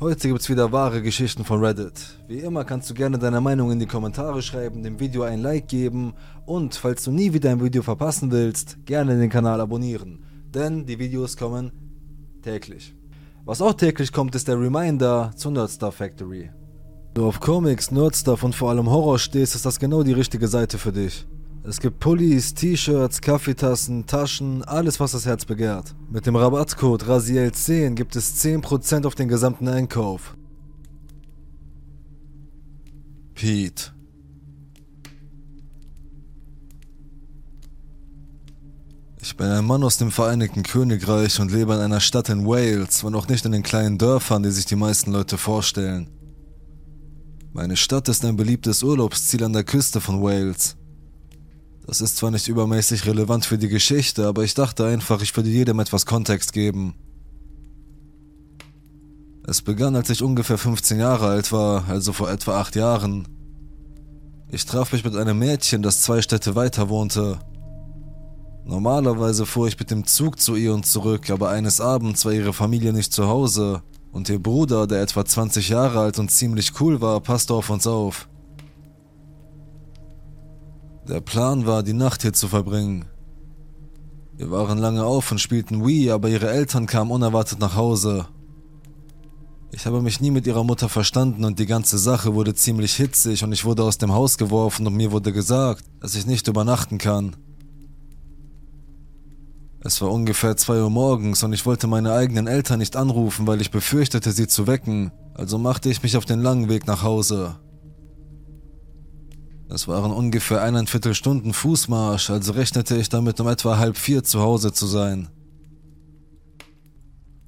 Heute gibt's wieder wahre Geschichten von Reddit. Wie immer kannst du gerne deine Meinung in die Kommentare schreiben, dem Video ein Like geben und falls du nie wieder ein Video verpassen willst, gerne den Kanal abonnieren. Denn die Videos kommen täglich. Was auch täglich kommt, ist der Reminder zur Nerdstar Factory. Wenn du auf Comics, Nerdstuff und vor allem Horror stehst, ist das genau die richtige Seite für dich. Es gibt Pullis, T-Shirts, Kaffeetassen, Taschen, alles was das Herz begehrt. Mit dem Rabattcode RASIEL10 gibt es 10% auf den gesamten Einkauf. Pete Ich bin ein Mann aus dem Vereinigten Königreich und lebe in einer Stadt in Wales, wenn auch nicht in den kleinen Dörfern, die sich die meisten Leute vorstellen. Meine Stadt ist ein beliebtes Urlaubsziel an der Küste von Wales. Das ist zwar nicht übermäßig relevant für die Geschichte, aber ich dachte einfach, ich würde jedem etwas Kontext geben. Es begann, als ich ungefähr 15 Jahre alt war, also vor etwa 8 Jahren. Ich traf mich mit einem Mädchen, das zwei Städte weiter wohnte. Normalerweise fuhr ich mit dem Zug zu ihr und zurück, aber eines Abends war ihre Familie nicht zu Hause und ihr Bruder, der etwa 20 Jahre alt und ziemlich cool war, passte auf uns auf. Der Plan war, die Nacht hier zu verbringen. Wir waren lange auf und spielten Wii, aber ihre Eltern kamen unerwartet nach Hause. Ich habe mich nie mit ihrer Mutter verstanden und die ganze Sache wurde ziemlich hitzig und ich wurde aus dem Haus geworfen und mir wurde gesagt, dass ich nicht übernachten kann. Es war ungefähr zwei Uhr morgens und ich wollte meine eigenen Eltern nicht anrufen, weil ich befürchtete, sie zu wecken, also machte ich mich auf den langen Weg nach Hause. Es waren ungefähr eineinviertel Stunden Fußmarsch, also rechnete ich damit um etwa halb vier zu Hause zu sein.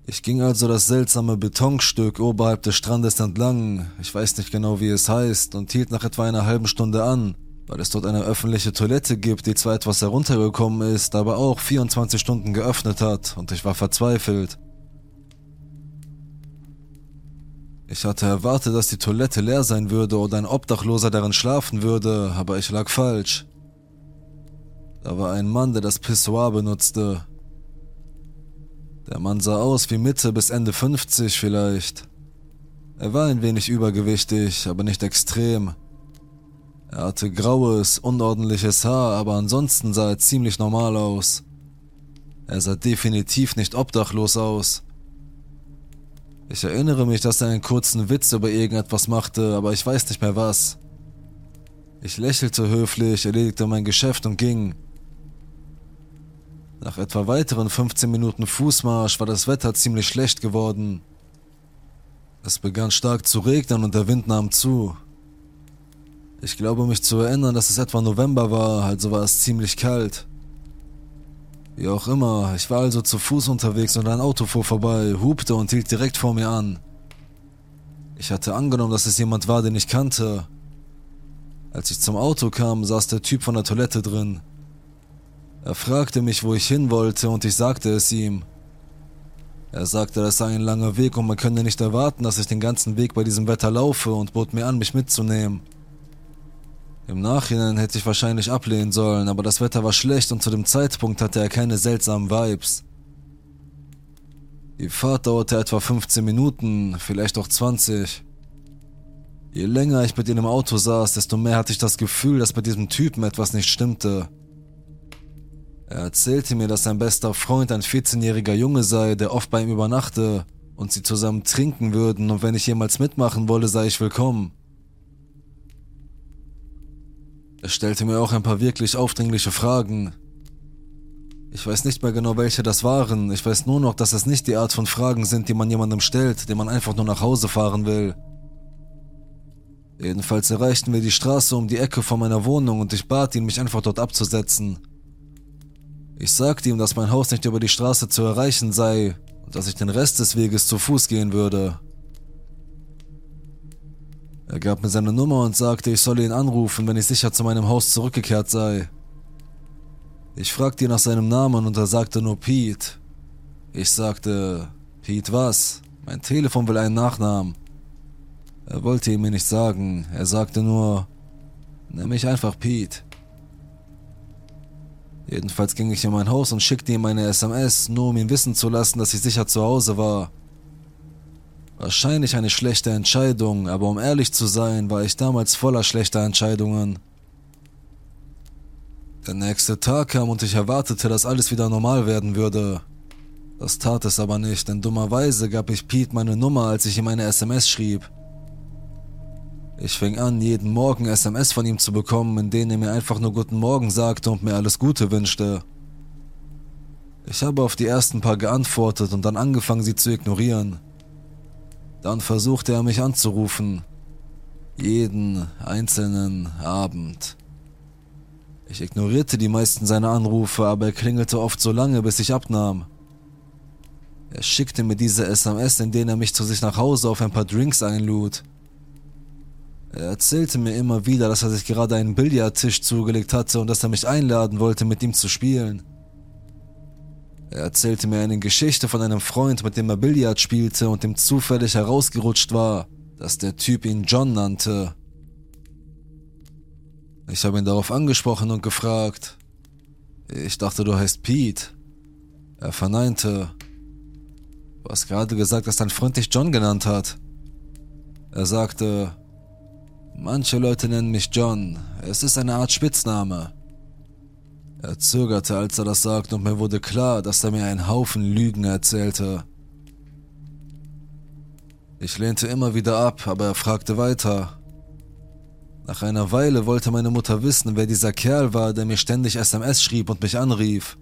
Ich ging also das seltsame Betonstück oberhalb des Strandes entlang, ich weiß nicht genau wie es heißt, und hielt nach etwa einer halben Stunde an, weil es dort eine öffentliche Toilette gibt, die zwar etwas heruntergekommen ist, aber auch 24 Stunden geöffnet hat, und ich war verzweifelt. Ich hatte erwartet, dass die Toilette leer sein würde oder ein Obdachloser darin schlafen würde, aber ich lag falsch. Da war ein Mann, der das Pissoir benutzte. Der Mann sah aus wie Mitte bis Ende 50 vielleicht. Er war ein wenig übergewichtig, aber nicht extrem. Er hatte graues, unordentliches Haar, aber ansonsten sah er ziemlich normal aus. Er sah definitiv nicht obdachlos aus. Ich erinnere mich, dass er einen kurzen Witz über irgendetwas machte, aber ich weiß nicht mehr was. Ich lächelte höflich, erledigte mein Geschäft und ging. Nach etwa weiteren 15 Minuten Fußmarsch war das Wetter ziemlich schlecht geworden. Es begann stark zu regnen und der Wind nahm zu. Ich glaube mich zu erinnern, dass es etwa November war, also war es ziemlich kalt. Wie auch immer, ich war also zu Fuß unterwegs und ein Auto fuhr vorbei, hupte und hielt direkt vor mir an. Ich hatte angenommen, dass es jemand war, den ich kannte. Als ich zum Auto kam, saß der Typ von der Toilette drin. Er fragte mich, wo ich hin wollte, und ich sagte es ihm. Er sagte, das sei ein langer Weg und man könne nicht erwarten, dass ich den ganzen Weg bei diesem Wetter laufe und bot mir an, mich mitzunehmen. Im Nachhinein hätte ich wahrscheinlich ablehnen sollen, aber das Wetter war schlecht und zu dem Zeitpunkt hatte er keine seltsamen Vibes. Die Fahrt dauerte etwa 15 Minuten, vielleicht auch 20. Je länger ich mit ihm im Auto saß, desto mehr hatte ich das Gefühl, dass bei diesem Typen etwas nicht stimmte. Er erzählte mir, dass sein bester Freund ein 14-jähriger Junge sei, der oft bei ihm übernachte und sie zusammen trinken würden und wenn ich jemals mitmachen wolle, sei ich willkommen. Er stellte mir auch ein paar wirklich aufdringliche Fragen. Ich weiß nicht mehr genau, welche das waren. Ich weiß nur noch, dass es nicht die Art von Fragen sind, die man jemandem stellt, dem man einfach nur nach Hause fahren will. Jedenfalls erreichten wir die Straße um die Ecke vor meiner Wohnung und ich bat ihn, mich einfach dort abzusetzen. Ich sagte ihm, dass mein Haus nicht über die Straße zu erreichen sei und dass ich den Rest des Weges zu Fuß gehen würde. Er gab mir seine Nummer und sagte, ich solle ihn anrufen, wenn ich sicher zu meinem Haus zurückgekehrt sei. Ich fragte ihn nach seinem Namen und er sagte nur Pete. Ich sagte, Pete was? Mein Telefon will einen Nachnamen. Er wollte ihn mir nicht sagen, er sagte nur, nenn mich einfach Pete. Jedenfalls ging ich in mein Haus und schickte ihm eine SMS, nur um ihn wissen zu lassen, dass ich sicher zu Hause war. Wahrscheinlich eine schlechte Entscheidung, aber um ehrlich zu sein, war ich damals voller schlechter Entscheidungen. Der nächste Tag kam und ich erwartete, dass alles wieder normal werden würde. Das tat es aber nicht, denn dummerweise gab ich Pete meine Nummer, als ich ihm eine SMS schrieb. Ich fing an, jeden Morgen SMS von ihm zu bekommen, in denen er mir einfach nur Guten Morgen sagte und mir alles Gute wünschte. Ich habe auf die ersten paar geantwortet und dann angefangen, sie zu ignorieren. Dann versuchte er mich anzurufen. Jeden einzelnen Abend. Ich ignorierte die meisten seiner Anrufe, aber er klingelte oft so lange, bis ich abnahm. Er schickte mir diese SMS, in denen er mich zu sich nach Hause auf ein paar Drinks einlud. Er erzählte mir immer wieder, dass er sich gerade einen Billardtisch zugelegt hatte und dass er mich einladen wollte, mit ihm zu spielen. Er erzählte mir eine Geschichte von einem Freund, mit dem er Billard spielte und dem zufällig herausgerutscht war, dass der Typ ihn John nannte. Ich habe ihn darauf angesprochen und gefragt. Ich dachte, du heißt Pete. Er verneinte. Du hast gerade gesagt, dass dein Freund dich John genannt hat. Er sagte, manche Leute nennen mich John. Es ist eine Art Spitzname. Er zögerte, als er das sagte, und mir wurde klar, dass er mir einen Haufen Lügen erzählte. Ich lehnte immer wieder ab, aber er fragte weiter. Nach einer Weile wollte meine Mutter wissen, wer dieser Kerl war, der mir ständig SMS schrieb und mich anrief.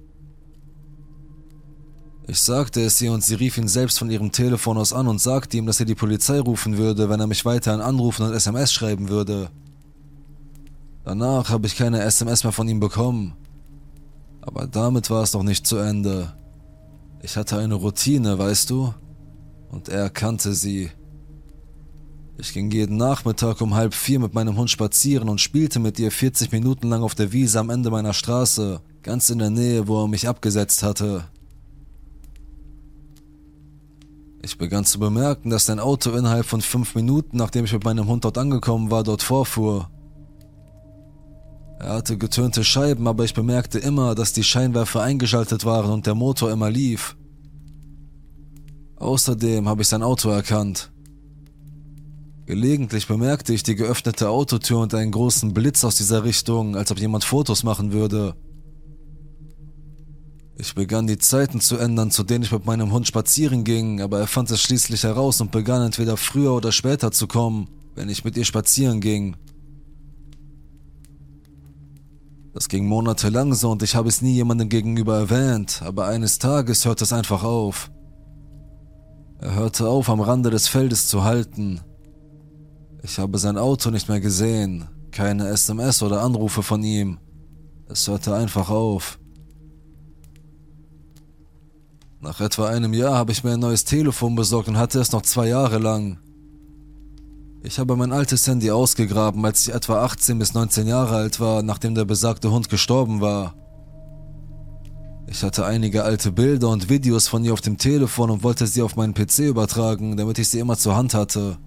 Ich sagte es ihr und sie rief ihn selbst von ihrem Telefon aus an und sagte ihm, dass er die Polizei rufen würde, wenn er mich weiterhin anrufen und SMS schreiben würde. Danach habe ich keine SMS mehr von ihm bekommen. Aber damit war es noch nicht zu Ende. Ich hatte eine Routine, weißt du? Und er kannte sie. Ich ging jeden Nachmittag um halb vier mit meinem Hund spazieren und spielte mit ihr 40 Minuten lang auf der Wiese am Ende meiner Straße, ganz in der Nähe, wo er mich abgesetzt hatte. Ich begann zu bemerken, dass sein Auto innerhalb von fünf Minuten, nachdem ich mit meinem Hund dort angekommen war, dort vorfuhr. Er hatte getönte Scheiben, aber ich bemerkte immer, dass die Scheinwerfer eingeschaltet waren und der Motor immer lief. Außerdem habe ich sein Auto erkannt. Gelegentlich bemerkte ich die geöffnete Autotür und einen großen Blitz aus dieser Richtung, als ob jemand Fotos machen würde. Ich begann die Zeiten zu ändern, zu denen ich mit meinem Hund spazieren ging, aber er fand es schließlich heraus und begann entweder früher oder später zu kommen, wenn ich mit ihr spazieren ging. Das ging monatelang so und ich habe es nie jemandem gegenüber erwähnt, aber eines Tages hörte es einfach auf. Er hörte auf, am Rande des Feldes zu halten. Ich habe sein Auto nicht mehr gesehen, keine SMS oder Anrufe von ihm. Es hörte einfach auf. Nach etwa einem Jahr habe ich mir ein neues Telefon besorgt und hatte es noch zwei Jahre lang. Ich habe mein altes Handy ausgegraben, als ich etwa 18 bis 19 Jahre alt war, nachdem der besagte Hund gestorben war. Ich hatte einige alte Bilder und Videos von ihr auf dem Telefon und wollte sie auf meinen PC übertragen, damit ich sie immer zur Hand hatte.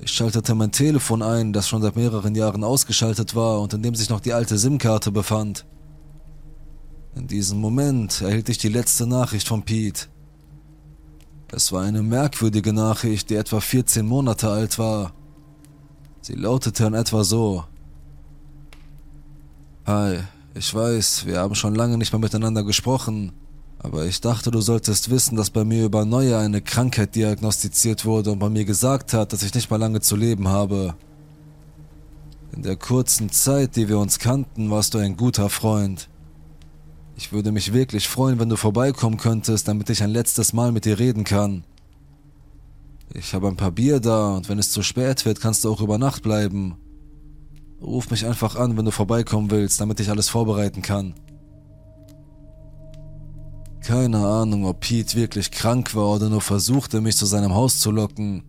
Ich schaltete mein Telefon ein, das schon seit mehreren Jahren ausgeschaltet war und in dem sich noch die alte SIM-Karte befand. In diesem Moment erhielt ich die letzte Nachricht von Pete. Es war eine merkwürdige Nachricht, die etwa 14 Monate alt war. Sie lautete in etwa so. Hi, ich weiß, wir haben schon lange nicht mehr miteinander gesprochen, aber ich dachte, du solltest wissen, dass bei mir über Neue eine Krankheit diagnostiziert wurde und bei mir gesagt hat, dass ich nicht mal lange zu leben habe. In der kurzen Zeit, die wir uns kannten, warst du ein guter Freund. Ich würde mich wirklich freuen, wenn du vorbeikommen könntest, damit ich ein letztes Mal mit dir reden kann. Ich habe ein paar Bier da und wenn es zu spät wird, kannst du auch über Nacht bleiben. Ruf mich einfach an, wenn du vorbeikommen willst, damit ich alles vorbereiten kann. Keine Ahnung, ob Pete wirklich krank war oder nur versuchte, mich zu seinem Haus zu locken.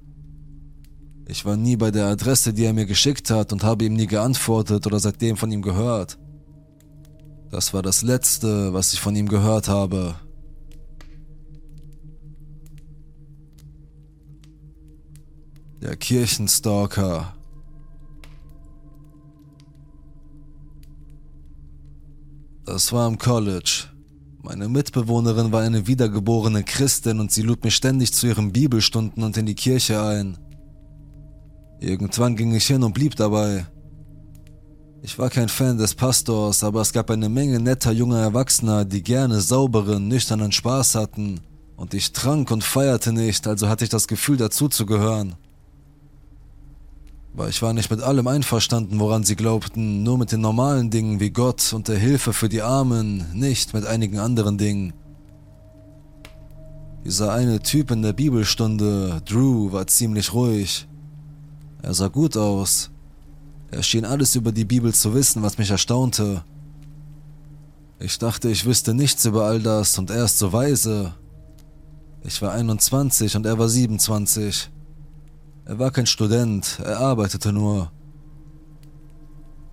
Ich war nie bei der Adresse, die er mir geschickt hat und habe ihm nie geantwortet oder seitdem von ihm gehört. Das war das Letzte, was ich von ihm gehört habe. Der Kirchenstalker. Das war im College. Meine Mitbewohnerin war eine wiedergeborene Christin und sie lud mich ständig zu ihren Bibelstunden und in die Kirche ein. Irgendwann ging ich hin und blieb dabei. Ich war kein Fan des Pastors, aber es gab eine Menge netter junger Erwachsener, die gerne sauberen, nüchternen Spaß hatten. Und ich trank und feierte nicht, also hatte ich das Gefühl dazuzugehören. Aber ich war nicht mit allem einverstanden, woran sie glaubten, nur mit den normalen Dingen wie Gott und der Hilfe für die Armen, nicht mit einigen anderen Dingen. Dieser eine Typ in der Bibelstunde, Drew, war ziemlich ruhig. Er sah gut aus, er schien alles über die Bibel zu wissen, was mich erstaunte. Ich dachte, ich wüsste nichts über all das und er ist so weise. Ich war 21 und er war 27. Er war kein Student, er arbeitete nur.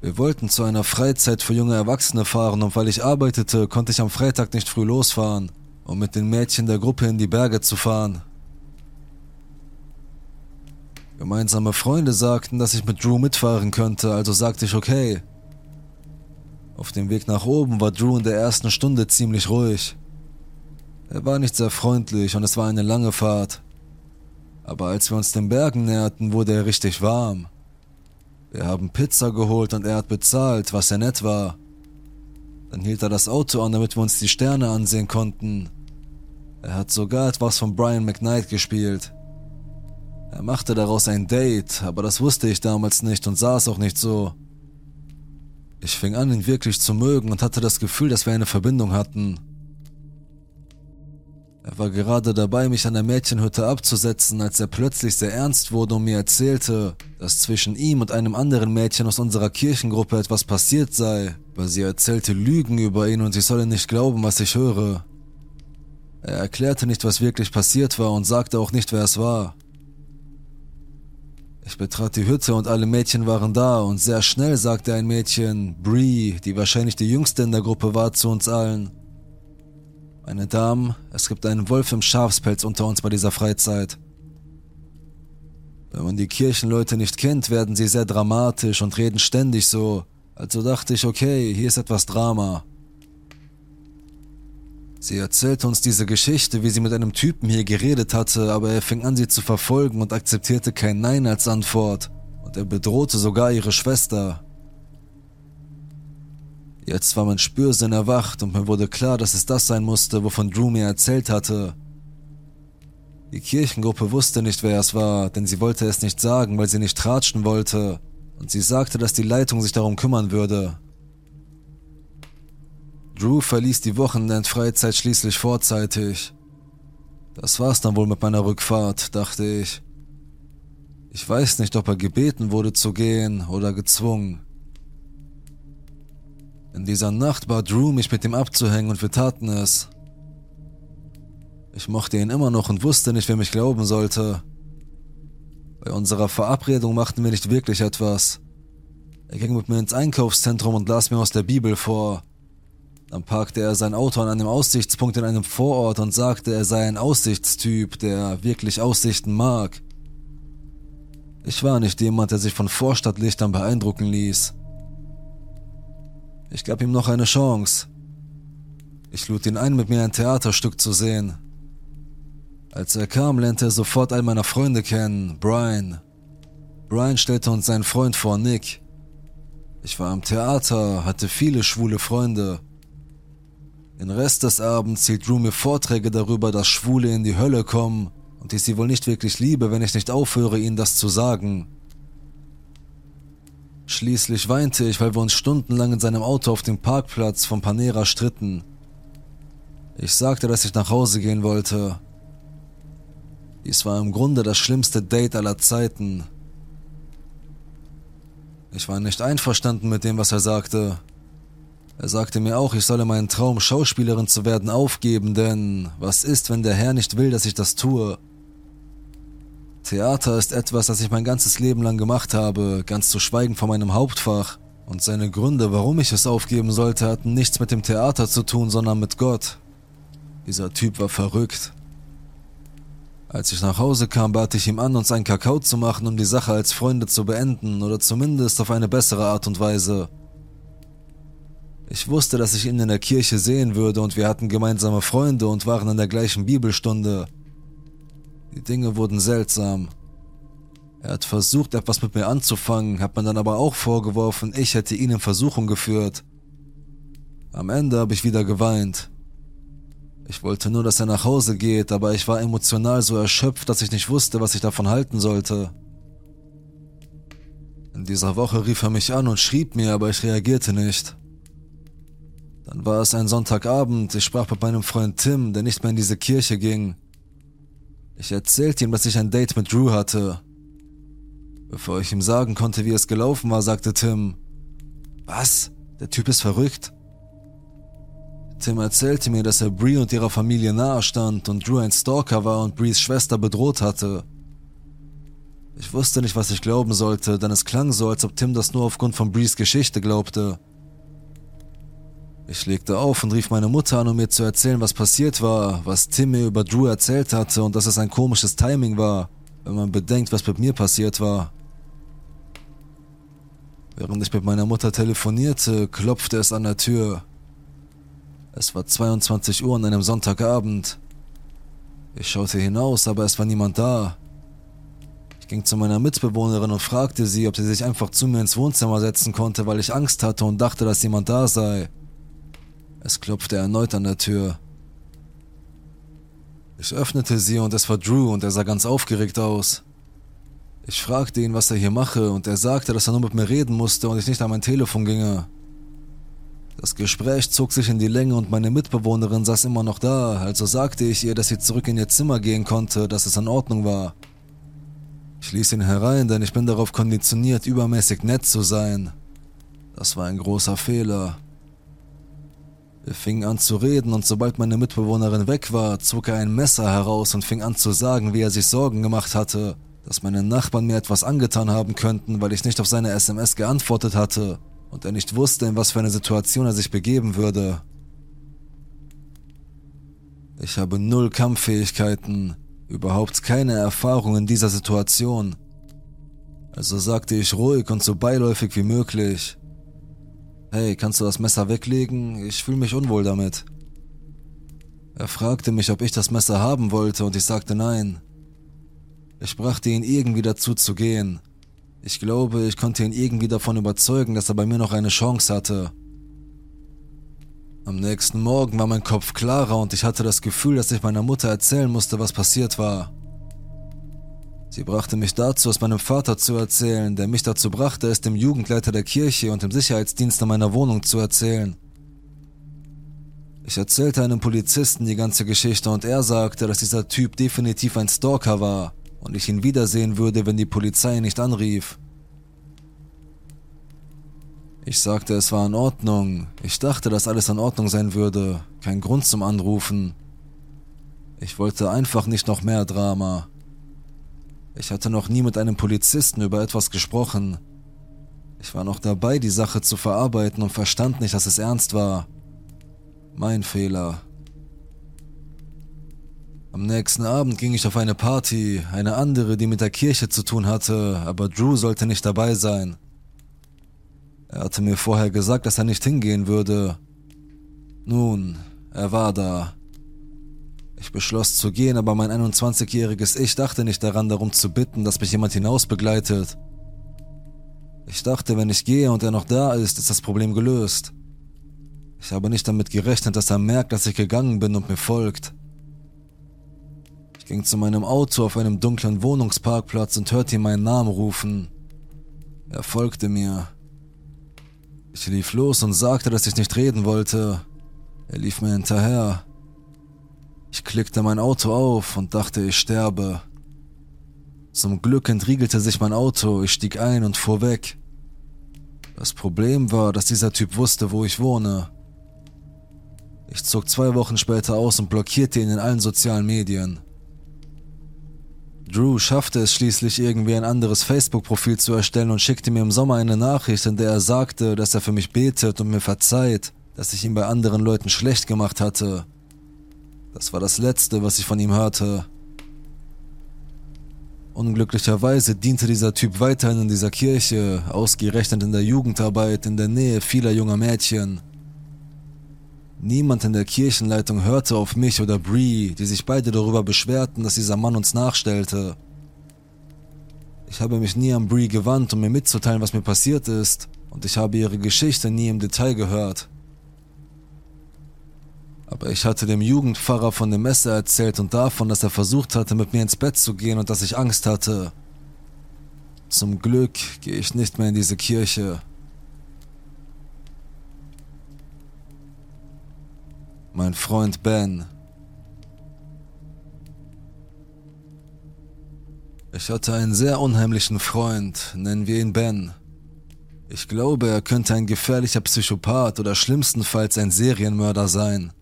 Wir wollten zu einer Freizeit für junge Erwachsene fahren und weil ich arbeitete, konnte ich am Freitag nicht früh losfahren, um mit den Mädchen der Gruppe in die Berge zu fahren. Gemeinsame Freunde sagten, dass ich mit Drew mitfahren könnte, also sagte ich okay. Auf dem Weg nach oben war Drew in der ersten Stunde ziemlich ruhig. Er war nicht sehr freundlich und es war eine lange Fahrt. Aber als wir uns den Bergen näherten, wurde er richtig warm. Wir haben Pizza geholt und er hat bezahlt, was sehr nett war. Dann hielt er das Auto an, damit wir uns die Sterne ansehen konnten. Er hat sogar etwas von Brian McKnight gespielt. Er machte daraus ein Date, aber das wusste ich damals nicht und sah es auch nicht so. Ich fing an, ihn wirklich zu mögen und hatte das Gefühl, dass wir eine Verbindung hatten. Er war gerade dabei, mich an der Mädchenhütte abzusetzen, als er plötzlich sehr ernst wurde und mir erzählte, dass zwischen ihm und einem anderen Mädchen aus unserer Kirchengruppe etwas passiert sei, weil sie erzählte Lügen über ihn und ich solle nicht glauben, was ich höre. Er erklärte nicht, was wirklich passiert war und sagte auch nicht, wer es war. Ich betrat die Hütte und alle Mädchen waren da und sehr schnell sagte ein Mädchen, Bree, die wahrscheinlich die jüngste in der Gruppe war, zu uns allen. Meine Damen, es gibt einen Wolf im Schafspelz unter uns bei dieser Freizeit. Wenn man die Kirchenleute nicht kennt, werden sie sehr dramatisch und reden ständig so. Also dachte ich, okay, hier ist etwas Drama. Sie erzählte uns diese Geschichte, wie sie mit einem Typen hier geredet hatte, aber er fing an, sie zu verfolgen und akzeptierte kein Nein als Antwort. Und er bedrohte sogar ihre Schwester. Jetzt war mein Spürsinn erwacht und mir wurde klar, dass es das sein musste, wovon Drew mir erzählt hatte. Die Kirchengruppe wusste nicht, wer es war, denn sie wollte es nicht sagen, weil sie nicht tratschen wollte. Und sie sagte, dass die Leitung sich darum kümmern würde. Drew verließ die Wochenendfreizeit schließlich vorzeitig. Das war's dann wohl mit meiner Rückfahrt, dachte ich. Ich weiß nicht, ob er gebeten wurde zu gehen oder gezwungen. In dieser Nacht bat Drew mich mit ihm abzuhängen und wir taten es. Ich mochte ihn immer noch und wusste nicht, wer mich glauben sollte. Bei unserer Verabredung machten wir nicht wirklich etwas. Er ging mit mir ins Einkaufszentrum und las mir aus der Bibel vor. Dann parkte er sein Auto an einem Aussichtspunkt in einem Vorort und sagte, er sei ein Aussichtstyp, der wirklich Aussichten mag. Ich war nicht jemand, der sich von Vorstadtlichtern beeindrucken ließ. Ich gab ihm noch eine Chance. Ich lud ihn ein, mit mir ein Theaterstück zu sehen. Als er kam, lernte er sofort all meiner Freunde kennen, Brian. Brian stellte uns seinen Freund vor, Nick. Ich war am Theater, hatte viele schwule Freunde. Den Rest des Abends hielt Drew mir Vorträge darüber, dass Schwule in die Hölle kommen und ich sie wohl nicht wirklich liebe, wenn ich nicht aufhöre, ihnen das zu sagen. Schließlich weinte ich, weil wir uns stundenlang in seinem Auto auf dem Parkplatz von Panera stritten. Ich sagte, dass ich nach Hause gehen wollte. Dies war im Grunde das schlimmste Date aller Zeiten. Ich war nicht einverstanden mit dem, was er sagte. Er sagte mir auch, ich solle meinen Traum, Schauspielerin zu werden, aufgeben, denn was ist, wenn der Herr nicht will, dass ich das tue? Theater ist etwas, das ich mein ganzes Leben lang gemacht habe, ganz zu schweigen von meinem Hauptfach. Und seine Gründe, warum ich es aufgeben sollte, hatten nichts mit dem Theater zu tun, sondern mit Gott. Dieser Typ war verrückt. Als ich nach Hause kam, bat ich ihm an, uns einen Kakao zu machen, um die Sache als Freunde zu beenden oder zumindest auf eine bessere Art und Weise. Ich wusste, dass ich ihn in der Kirche sehen würde und wir hatten gemeinsame Freunde und waren in der gleichen Bibelstunde. Die Dinge wurden seltsam. Er hat versucht, etwas mit mir anzufangen, hat mir dann aber auch vorgeworfen, ich hätte ihn in Versuchung geführt. Am Ende habe ich wieder geweint. Ich wollte nur, dass er nach Hause geht, aber ich war emotional so erschöpft, dass ich nicht wusste, was ich davon halten sollte. In dieser Woche rief er mich an und schrieb mir, aber ich reagierte nicht. Dann war es ein Sonntagabend, ich sprach mit meinem Freund Tim, der nicht mehr in diese Kirche ging. Ich erzählte ihm, dass ich ein Date mit Drew hatte. Bevor ich ihm sagen konnte, wie es gelaufen war, sagte Tim, was? Der Typ ist verrückt. Tim erzählte mir, dass er Bree und ihrer Familie nahe stand und Drew ein Stalker war und Brees Schwester bedroht hatte. Ich wusste nicht, was ich glauben sollte, denn es klang so, als ob Tim das nur aufgrund von Brees Geschichte glaubte. Ich legte auf und rief meine Mutter an, um mir zu erzählen, was passiert war, was Tim mir über Drew erzählt hatte und dass es ein komisches Timing war, wenn man bedenkt, was mit mir passiert war. Während ich mit meiner Mutter telefonierte, klopfte es an der Tür. Es war 22 Uhr an einem Sonntagabend. Ich schaute hinaus, aber es war niemand da. Ich ging zu meiner Mitbewohnerin und fragte sie, ob sie sich einfach zu mir ins Wohnzimmer setzen konnte, weil ich Angst hatte und dachte, dass jemand da sei. Es klopfte erneut an der Tür. Ich öffnete sie und es war Drew und er sah ganz aufgeregt aus. Ich fragte ihn, was er hier mache und er sagte, dass er nur mit mir reden musste und ich nicht an mein Telefon ginge. Das Gespräch zog sich in die Länge und meine Mitbewohnerin saß immer noch da, also sagte ich ihr, dass sie zurück in ihr Zimmer gehen konnte, dass es in Ordnung war. Ich ließ ihn herein, denn ich bin darauf konditioniert, übermäßig nett zu sein. Das war ein großer Fehler. Wir fingen an zu reden und sobald meine Mitbewohnerin weg war, zog er ein Messer heraus und fing an zu sagen, wie er sich Sorgen gemacht hatte, dass meine Nachbarn mir etwas angetan haben könnten, weil ich nicht auf seine SMS geantwortet hatte und er nicht wusste, in was für eine Situation er sich begeben würde. Ich habe null Kampffähigkeiten, überhaupt keine Erfahrung in dieser Situation. Also sagte ich ruhig und so beiläufig wie möglich, Hey, kannst du das Messer weglegen? Ich fühle mich unwohl damit. Er fragte mich, ob ich das Messer haben wollte, und ich sagte nein. Ich brachte ihn irgendwie dazu zu gehen. Ich glaube, ich konnte ihn irgendwie davon überzeugen, dass er bei mir noch eine Chance hatte. Am nächsten Morgen war mein Kopf klarer und ich hatte das Gefühl, dass ich meiner Mutter erzählen musste, was passiert war. Sie brachte mich dazu, es meinem Vater zu erzählen, der mich dazu brachte, es dem Jugendleiter der Kirche und dem Sicherheitsdienst in meiner Wohnung zu erzählen. Ich erzählte einem Polizisten die ganze Geschichte und er sagte, dass dieser Typ definitiv ein Stalker war und ich ihn wiedersehen würde, wenn die Polizei nicht anrief. Ich sagte, es war in Ordnung. Ich dachte, dass alles in Ordnung sein würde. Kein Grund zum Anrufen. Ich wollte einfach nicht noch mehr Drama. Ich hatte noch nie mit einem Polizisten über etwas gesprochen. Ich war noch dabei, die Sache zu verarbeiten und verstand nicht, dass es ernst war. Mein Fehler. Am nächsten Abend ging ich auf eine Party, eine andere, die mit der Kirche zu tun hatte, aber Drew sollte nicht dabei sein. Er hatte mir vorher gesagt, dass er nicht hingehen würde. Nun, er war da. Ich beschloss zu gehen, aber mein 21-jähriges Ich dachte nicht daran, darum zu bitten, dass mich jemand hinaus begleitet. Ich dachte, wenn ich gehe und er noch da ist, ist das Problem gelöst. Ich habe nicht damit gerechnet, dass er merkt, dass ich gegangen bin und mir folgt. Ich ging zu meinem Auto auf einem dunklen Wohnungsparkplatz und hörte ihn meinen Namen rufen. Er folgte mir. Ich lief los und sagte, dass ich nicht reden wollte. Er lief mir hinterher. Ich klickte mein Auto auf und dachte, ich sterbe. Zum Glück entriegelte sich mein Auto, ich stieg ein und fuhr weg. Das Problem war, dass dieser Typ wusste, wo ich wohne. Ich zog zwei Wochen später aus und blockierte ihn in allen sozialen Medien. Drew schaffte es schließlich irgendwie ein anderes Facebook-Profil zu erstellen und schickte mir im Sommer eine Nachricht, in der er sagte, dass er für mich betet und mir verzeiht, dass ich ihn bei anderen Leuten schlecht gemacht hatte das war das Letzte, was ich von ihm hörte. Unglücklicherweise diente dieser Typ weiterhin in dieser Kirche, ausgerechnet in der Jugendarbeit in der Nähe vieler junger Mädchen. Niemand in der Kirchenleitung hörte auf mich oder Bree, die sich beide darüber beschwerten, dass dieser Mann uns nachstellte. Ich habe mich nie an Bree gewandt, um mir mitzuteilen, was mir passiert ist, und ich habe ihre Geschichte nie im Detail gehört. Aber ich hatte dem Jugendpfarrer von dem Messer erzählt und davon, dass er versucht hatte, mit mir ins Bett zu gehen und dass ich Angst hatte. Zum Glück gehe ich nicht mehr in diese Kirche. Mein Freund Ben. Ich hatte einen sehr unheimlichen Freund, nennen wir ihn Ben. Ich glaube, er könnte ein gefährlicher Psychopath oder schlimmstenfalls ein Serienmörder sein.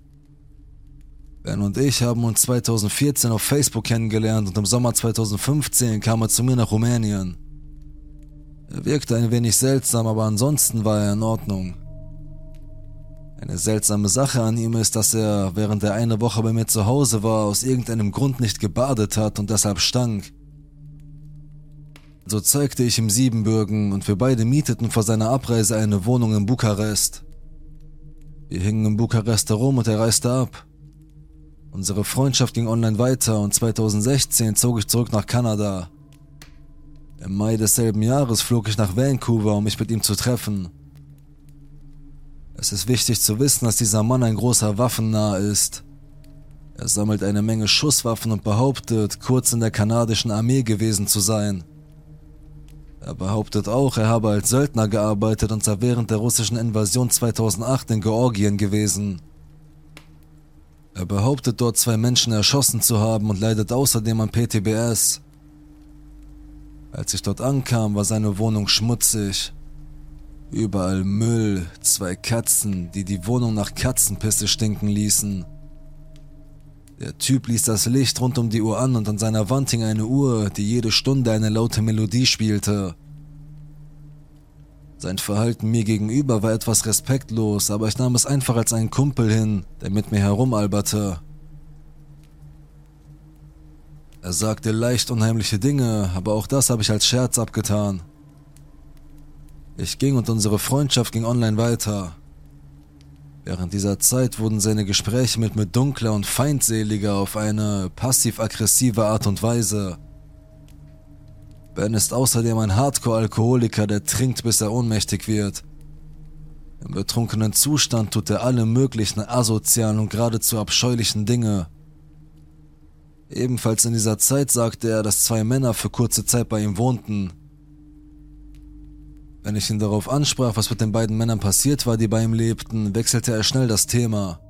Ben und ich haben uns 2014 auf Facebook kennengelernt und im Sommer 2015 kam er zu mir nach Rumänien. Er wirkte ein wenig seltsam, aber ansonsten war er in Ordnung. Eine seltsame Sache an ihm ist, dass er, während er eine Woche bei mir zu Hause war, aus irgendeinem Grund nicht gebadet hat und deshalb stank. So zeigte ich ihm Siebenbürgen und wir beide mieteten vor seiner Abreise eine Wohnung in Bukarest. Wir hingen in Bukarest herum und er reiste ab. Unsere Freundschaft ging online weiter und 2016 zog ich zurück nach Kanada. Im Mai desselben Jahres flog ich nach Vancouver, um mich mit ihm zu treffen. Es ist wichtig zu wissen, dass dieser Mann ein großer Waffennah ist. Er sammelt eine Menge Schusswaffen und behauptet, kurz in der kanadischen Armee gewesen zu sein. Er behauptet auch, er habe als Söldner gearbeitet und sei während der russischen Invasion 2008 in Georgien gewesen. Er behauptet dort zwei Menschen erschossen zu haben und leidet außerdem an PTBS. Als ich dort ankam, war seine Wohnung schmutzig. Überall Müll, zwei Katzen, die die Wohnung nach Katzenpisse stinken ließen. Der Typ ließ das Licht rund um die Uhr an und an seiner Wand hing eine Uhr, die jede Stunde eine laute Melodie spielte. Sein Verhalten mir gegenüber war etwas respektlos, aber ich nahm es einfach als einen Kumpel hin, der mit mir herumalberte. Er sagte leicht unheimliche Dinge, aber auch das habe ich als Scherz abgetan. Ich ging und unsere Freundschaft ging online weiter. Während dieser Zeit wurden seine Gespräche mit mir dunkler und feindseliger auf eine passiv-aggressive Art und Weise. Ben ist außerdem ein Hardcore-Alkoholiker, der trinkt, bis er ohnmächtig wird. Im betrunkenen Zustand tut er alle möglichen asozialen und geradezu abscheulichen Dinge. Ebenfalls in dieser Zeit sagte er, dass zwei Männer für kurze Zeit bei ihm wohnten. Wenn ich ihn darauf ansprach, was mit den beiden Männern passiert war, die bei ihm lebten, wechselte er schnell das Thema.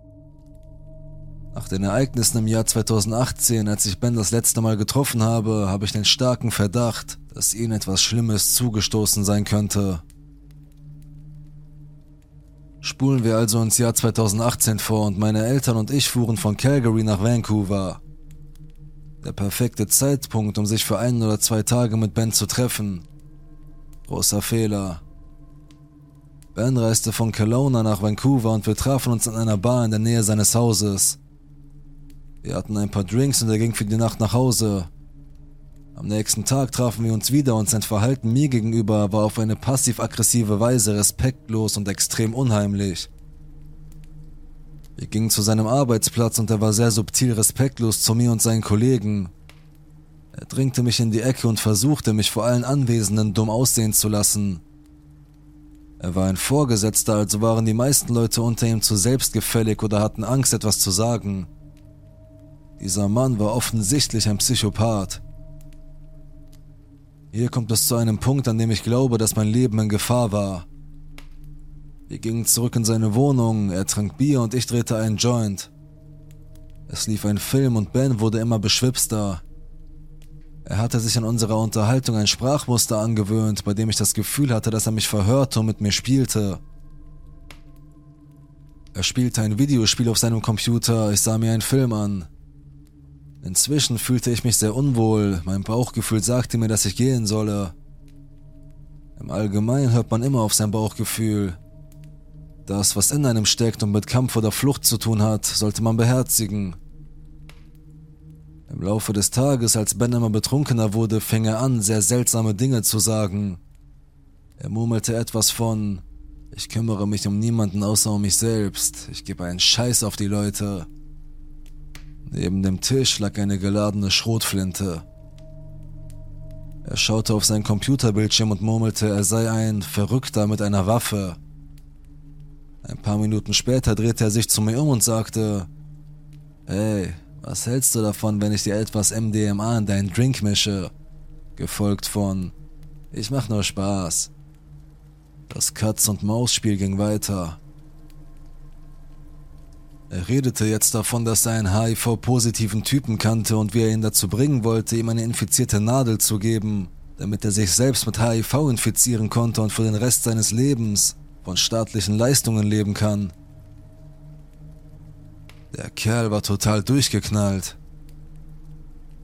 Nach den Ereignissen im Jahr 2018, als ich Ben das letzte Mal getroffen habe, habe ich den starken Verdacht, dass ihnen etwas Schlimmes zugestoßen sein könnte. Spulen wir also ins Jahr 2018 vor und meine Eltern und ich fuhren von Calgary nach Vancouver. Der perfekte Zeitpunkt, um sich für ein oder zwei Tage mit Ben zu treffen. Großer Fehler. Ben reiste von Kelowna nach Vancouver und wir trafen uns in einer Bar in der Nähe seines Hauses. Wir hatten ein paar Drinks und er ging für die Nacht nach Hause. Am nächsten Tag trafen wir uns wieder und sein Verhalten mir gegenüber war auf eine passiv-aggressive Weise respektlos und extrem unheimlich. Wir gingen zu seinem Arbeitsplatz und er war sehr subtil respektlos zu mir und seinen Kollegen. Er drängte mich in die Ecke und versuchte, mich vor allen Anwesenden dumm aussehen zu lassen. Er war ein Vorgesetzter, also waren die meisten Leute unter ihm zu selbstgefällig oder hatten Angst, etwas zu sagen. Dieser Mann war offensichtlich ein Psychopath. Hier kommt es zu einem Punkt, an dem ich glaube, dass mein Leben in Gefahr war. Wir gingen zurück in seine Wohnung, er trank Bier und ich drehte einen Joint. Es lief ein Film und Ben wurde immer beschwipster. Er hatte sich an unserer Unterhaltung ein Sprachmuster angewöhnt, bei dem ich das Gefühl hatte, dass er mich verhörte und mit mir spielte. Er spielte ein Videospiel auf seinem Computer, ich sah mir einen Film an. Inzwischen fühlte ich mich sehr unwohl, mein Bauchgefühl sagte mir, dass ich gehen solle. Im Allgemeinen hört man immer auf sein Bauchgefühl. Das, was in einem steckt und mit Kampf oder Flucht zu tun hat, sollte man beherzigen. Im Laufe des Tages, als Ben immer betrunkener wurde, fing er an, sehr seltsame Dinge zu sagen. Er murmelte etwas von Ich kümmere mich um niemanden außer um mich selbst. Ich gebe einen Scheiß auf die Leute. Neben dem Tisch lag eine geladene Schrotflinte. Er schaute auf sein Computerbildschirm und murmelte, er sei ein Verrückter mit einer Waffe. Ein paar Minuten später drehte er sich zu mir um und sagte, Hey, was hältst du davon, wenn ich dir etwas MDMA in deinen Drink mische? Gefolgt von, ich mach nur Spaß. Das Katz-und-Maus-Spiel ging weiter. Er redete jetzt davon, dass er einen HIV-positiven Typen kannte und wie er ihn dazu bringen wollte, ihm eine infizierte Nadel zu geben, damit er sich selbst mit HIV infizieren konnte und für den Rest seines Lebens von staatlichen Leistungen leben kann. Der Kerl war total durchgeknallt.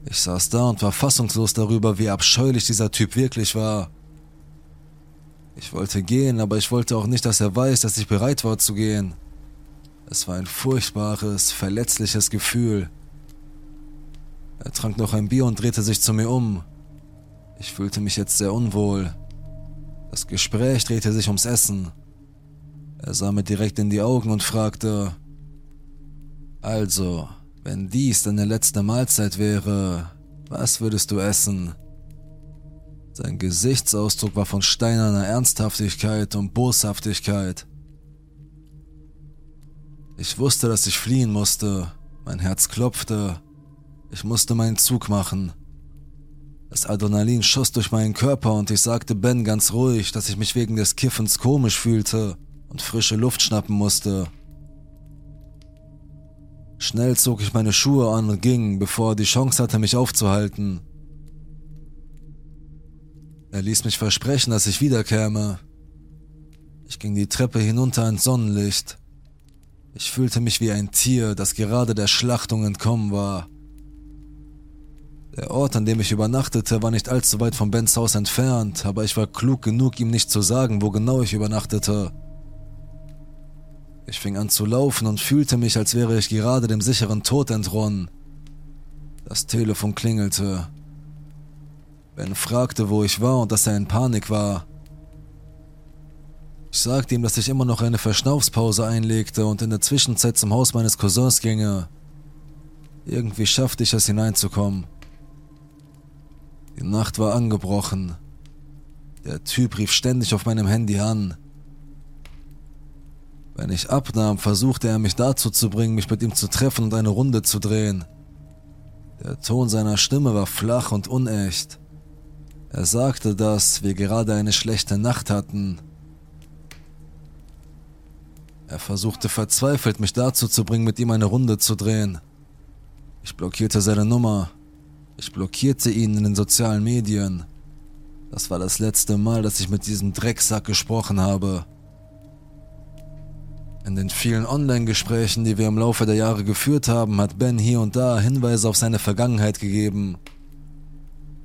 Ich saß da und war fassungslos darüber, wie abscheulich dieser Typ wirklich war. Ich wollte gehen, aber ich wollte auch nicht, dass er weiß, dass ich bereit war zu gehen. Es war ein furchtbares, verletzliches Gefühl. Er trank noch ein Bier und drehte sich zu mir um. Ich fühlte mich jetzt sehr unwohl. Das Gespräch drehte sich ums Essen. Er sah mir direkt in die Augen und fragte, also, wenn dies deine letzte Mahlzeit wäre, was würdest du essen? Sein Gesichtsausdruck war von steinerner Ernsthaftigkeit und Boshaftigkeit. Ich wusste, dass ich fliehen musste. Mein Herz klopfte. Ich musste meinen Zug machen. Das Adrenalin schoss durch meinen Körper und ich sagte Ben ganz ruhig, dass ich mich wegen des Kiffens komisch fühlte und frische Luft schnappen musste. Schnell zog ich meine Schuhe an und ging, bevor er die Chance hatte, mich aufzuhalten. Er ließ mich versprechen, dass ich wiederkäme. Ich ging die Treppe hinunter ins Sonnenlicht. Ich fühlte mich wie ein Tier, das gerade der Schlachtung entkommen war. Der Ort, an dem ich übernachtete, war nicht allzu weit von Bens Haus entfernt, aber ich war klug genug, ihm nicht zu sagen, wo genau ich übernachtete. Ich fing an zu laufen und fühlte mich, als wäre ich gerade dem sicheren Tod entronnen. Das Telefon klingelte. Ben fragte, wo ich war und dass er in Panik war. Ich sagte ihm, dass ich immer noch eine Verschnaufspause einlegte und in der Zwischenzeit zum Haus meines Cousins ginge. Irgendwie schaffte ich es hineinzukommen. Die Nacht war angebrochen. Der Typ rief ständig auf meinem Handy an. Wenn ich abnahm, versuchte er mich dazu zu bringen, mich mit ihm zu treffen und eine Runde zu drehen. Der Ton seiner Stimme war flach und unecht. Er sagte, dass wir gerade eine schlechte Nacht hatten er versuchte verzweifelt, mich dazu zu bringen, mit ihm eine Runde zu drehen. Ich blockierte seine Nummer. Ich blockierte ihn in den sozialen Medien. Das war das letzte Mal, dass ich mit diesem Drecksack gesprochen habe. In den vielen Online-Gesprächen, die wir im Laufe der Jahre geführt haben, hat Ben hier und da Hinweise auf seine Vergangenheit gegeben.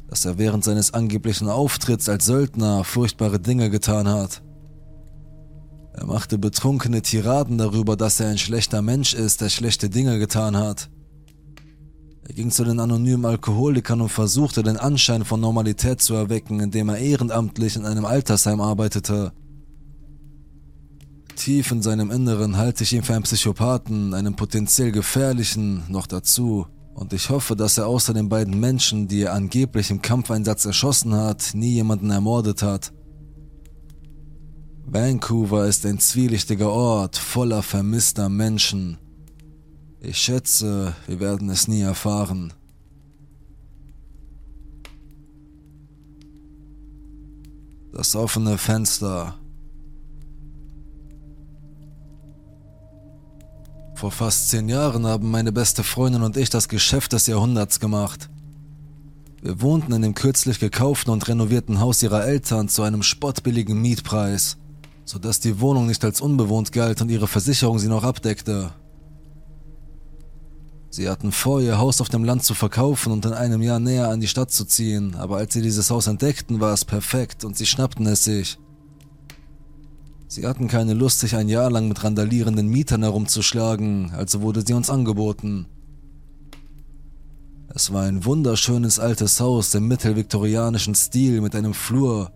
Dass er während seines angeblichen Auftritts als Söldner furchtbare Dinge getan hat. Er machte betrunkene Tiraden darüber, dass er ein schlechter Mensch ist, der schlechte Dinge getan hat. Er ging zu den anonymen Alkoholikern und versuchte den Anschein von Normalität zu erwecken, indem er ehrenamtlich in einem Altersheim arbeitete. Tief in seinem Inneren halte ich ihn für einen Psychopathen, einen potenziell gefährlichen, noch dazu. Und ich hoffe, dass er außer den beiden Menschen, die er angeblich im Kampfeinsatz erschossen hat, nie jemanden ermordet hat. Vancouver ist ein zwielichtiger Ort voller vermisster Menschen. Ich schätze, wir werden es nie erfahren. Das offene Fenster. Vor fast zehn Jahren haben meine beste Freundin und ich das Geschäft des Jahrhunderts gemacht. Wir wohnten in dem kürzlich gekauften und renovierten Haus ihrer Eltern zu einem spottbilligen Mietpreis sodass die Wohnung nicht als unbewohnt galt und ihre Versicherung sie noch abdeckte. Sie hatten vor, ihr Haus auf dem Land zu verkaufen und in einem Jahr näher an die Stadt zu ziehen, aber als sie dieses Haus entdeckten, war es perfekt und sie schnappten es sich. Sie hatten keine Lust, sich ein Jahr lang mit randalierenden Mietern herumzuschlagen, also wurde sie uns angeboten. Es war ein wunderschönes altes Haus im mittelviktorianischen Stil mit einem Flur,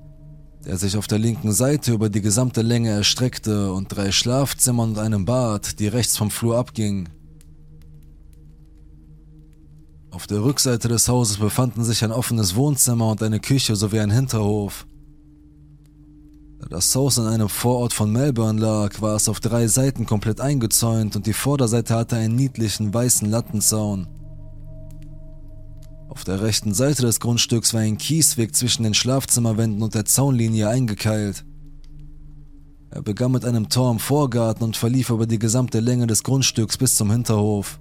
der sich auf der linken Seite über die gesamte Länge erstreckte und drei Schlafzimmer und einem Bad, die rechts vom Flur abging. Auf der Rückseite des Hauses befanden sich ein offenes Wohnzimmer und eine Küche sowie ein Hinterhof. Da das Haus in einem Vorort von Melbourne lag, war es auf drei Seiten komplett eingezäunt und die Vorderseite hatte einen niedlichen weißen Lattenzaun. Auf der rechten Seite des Grundstücks war ein Kiesweg zwischen den Schlafzimmerwänden und der Zaunlinie eingekeilt. Er begann mit einem Tor im Vorgarten und verlief über die gesamte Länge des Grundstücks bis zum Hinterhof.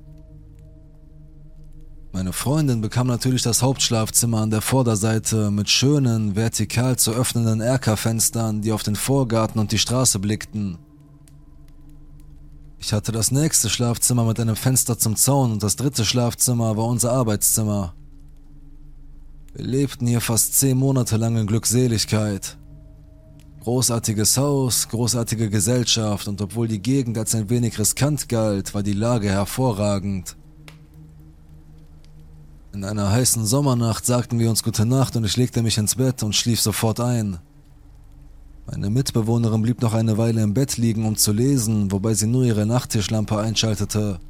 Meine Freundin bekam natürlich das Hauptschlafzimmer an der Vorderseite mit schönen, vertikal zu öffnenden Erkerfenstern, die auf den Vorgarten und die Straße blickten. Ich hatte das nächste Schlafzimmer mit einem Fenster zum Zaun und das dritte Schlafzimmer war unser Arbeitszimmer. Wir lebten hier fast zehn Monate lang in Glückseligkeit. Großartiges Haus, großartige Gesellschaft und obwohl die Gegend als ein wenig riskant galt, war die Lage hervorragend. In einer heißen Sommernacht sagten wir uns gute Nacht und ich legte mich ins Bett und schlief sofort ein. Meine Mitbewohnerin blieb noch eine Weile im Bett liegen, um zu lesen, wobei sie nur ihre Nachttischlampe einschaltete.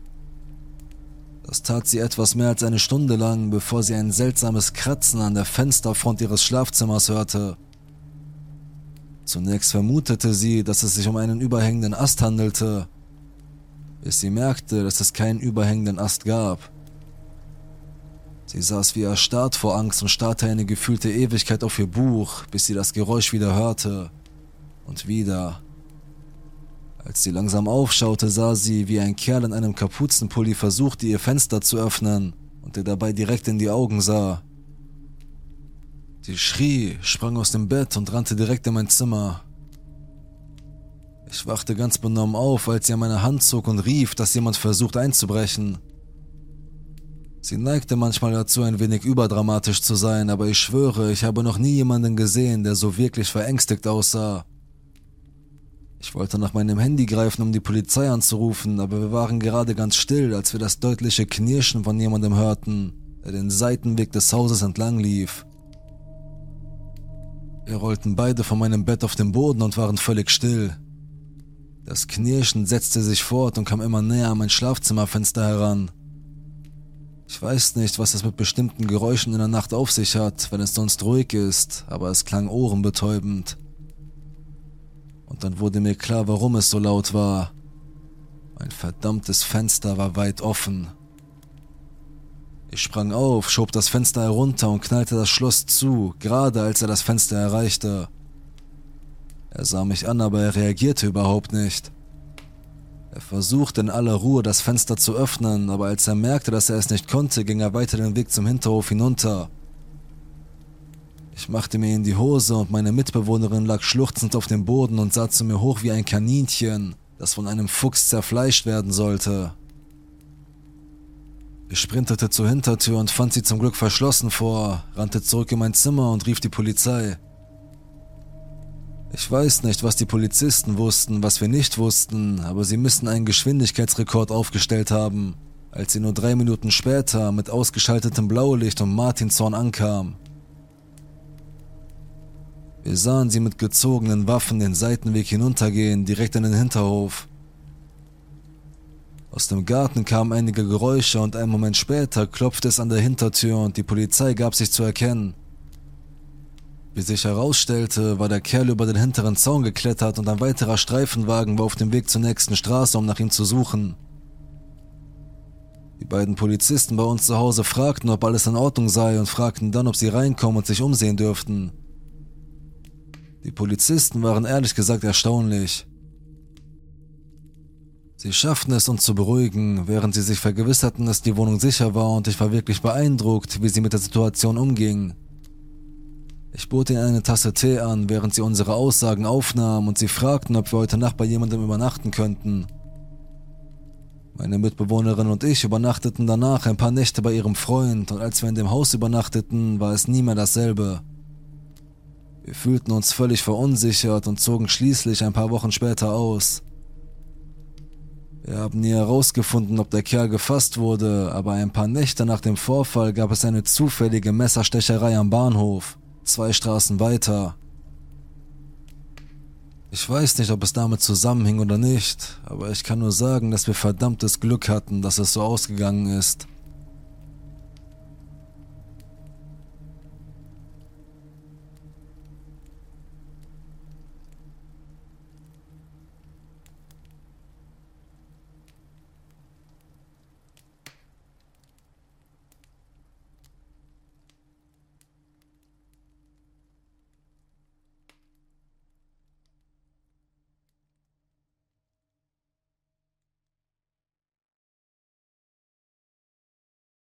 Das tat sie etwas mehr als eine Stunde lang, bevor sie ein seltsames Kratzen an der Fensterfront ihres Schlafzimmers hörte. Zunächst vermutete sie, dass es sich um einen überhängenden Ast handelte, bis sie merkte, dass es keinen überhängenden Ast gab. Sie saß wie erstarrt vor Angst und starrte eine gefühlte Ewigkeit auf ihr Buch, bis sie das Geräusch wieder hörte. Und wieder. Als sie langsam aufschaute, sah sie, wie ein Kerl in einem Kapuzenpulli versuchte, ihr Fenster zu öffnen und ihr dabei direkt in die Augen sah. Sie schrie, sprang aus dem Bett und rannte direkt in mein Zimmer. Ich wachte ganz benommen auf, als sie an meine Hand zog und rief, dass jemand versucht einzubrechen. Sie neigte manchmal dazu, ein wenig überdramatisch zu sein, aber ich schwöre, ich habe noch nie jemanden gesehen, der so wirklich verängstigt aussah. Ich wollte nach meinem Handy greifen, um die Polizei anzurufen, aber wir waren gerade ganz still, als wir das deutliche Knirschen von jemandem hörten, der den Seitenweg des Hauses entlang lief. Wir rollten beide von meinem Bett auf den Boden und waren völlig still. Das Knirschen setzte sich fort und kam immer näher an mein Schlafzimmerfenster heran. Ich weiß nicht, was es mit bestimmten Geräuschen in der Nacht auf sich hat, wenn es sonst ruhig ist, aber es klang ohrenbetäubend. Und dann wurde mir klar, warum es so laut war. Mein verdammtes Fenster war weit offen. Ich sprang auf, schob das Fenster herunter und knallte das Schloss zu, gerade als er das Fenster erreichte. Er sah mich an, aber er reagierte überhaupt nicht. Er versuchte in aller Ruhe das Fenster zu öffnen, aber als er merkte, dass er es nicht konnte, ging er weiter den Weg zum Hinterhof hinunter. Ich machte mir in die Hose und meine Mitbewohnerin lag schluchzend auf dem Boden und sah zu mir hoch wie ein Kaninchen, das von einem Fuchs zerfleischt werden sollte. Ich sprintete zur Hintertür und fand sie zum Glück verschlossen vor, rannte zurück in mein Zimmer und rief die Polizei. Ich weiß nicht, was die Polizisten wussten, was wir nicht wussten, aber sie müssen einen Geschwindigkeitsrekord aufgestellt haben, als sie nur drei Minuten später mit ausgeschaltetem Blaulicht um Martinshorn ankam. Wir sahen sie mit gezogenen Waffen den Seitenweg hinuntergehen, direkt in den Hinterhof. Aus dem Garten kamen einige Geräusche und einen Moment später klopfte es an der Hintertür und die Polizei gab sich zu erkennen. Wie sich herausstellte, war der Kerl über den hinteren Zaun geklettert und ein weiterer Streifenwagen war auf dem Weg zur nächsten Straße, um nach ihm zu suchen. Die beiden Polizisten bei uns zu Hause fragten, ob alles in Ordnung sei und fragten dann, ob sie reinkommen und sich umsehen dürften. Die Polizisten waren ehrlich gesagt erstaunlich. Sie schafften es, uns zu beruhigen, während sie sich vergewisserten, dass die Wohnung sicher war und ich war wirklich beeindruckt, wie sie mit der Situation umgingen. Ich bot ihnen eine Tasse Tee an, während sie unsere Aussagen aufnahmen und sie fragten, ob wir heute Nacht bei jemandem übernachten könnten. Meine Mitbewohnerin und ich übernachteten danach ein paar Nächte bei ihrem Freund und als wir in dem Haus übernachteten, war es nie mehr dasselbe. Wir fühlten uns völlig verunsichert und zogen schließlich ein paar Wochen später aus. Wir haben nie herausgefunden, ob der Kerl gefasst wurde, aber ein paar Nächte nach dem Vorfall gab es eine zufällige Messerstecherei am Bahnhof, zwei Straßen weiter. Ich weiß nicht, ob es damit zusammenhing oder nicht, aber ich kann nur sagen, dass wir verdammtes Glück hatten, dass es so ausgegangen ist.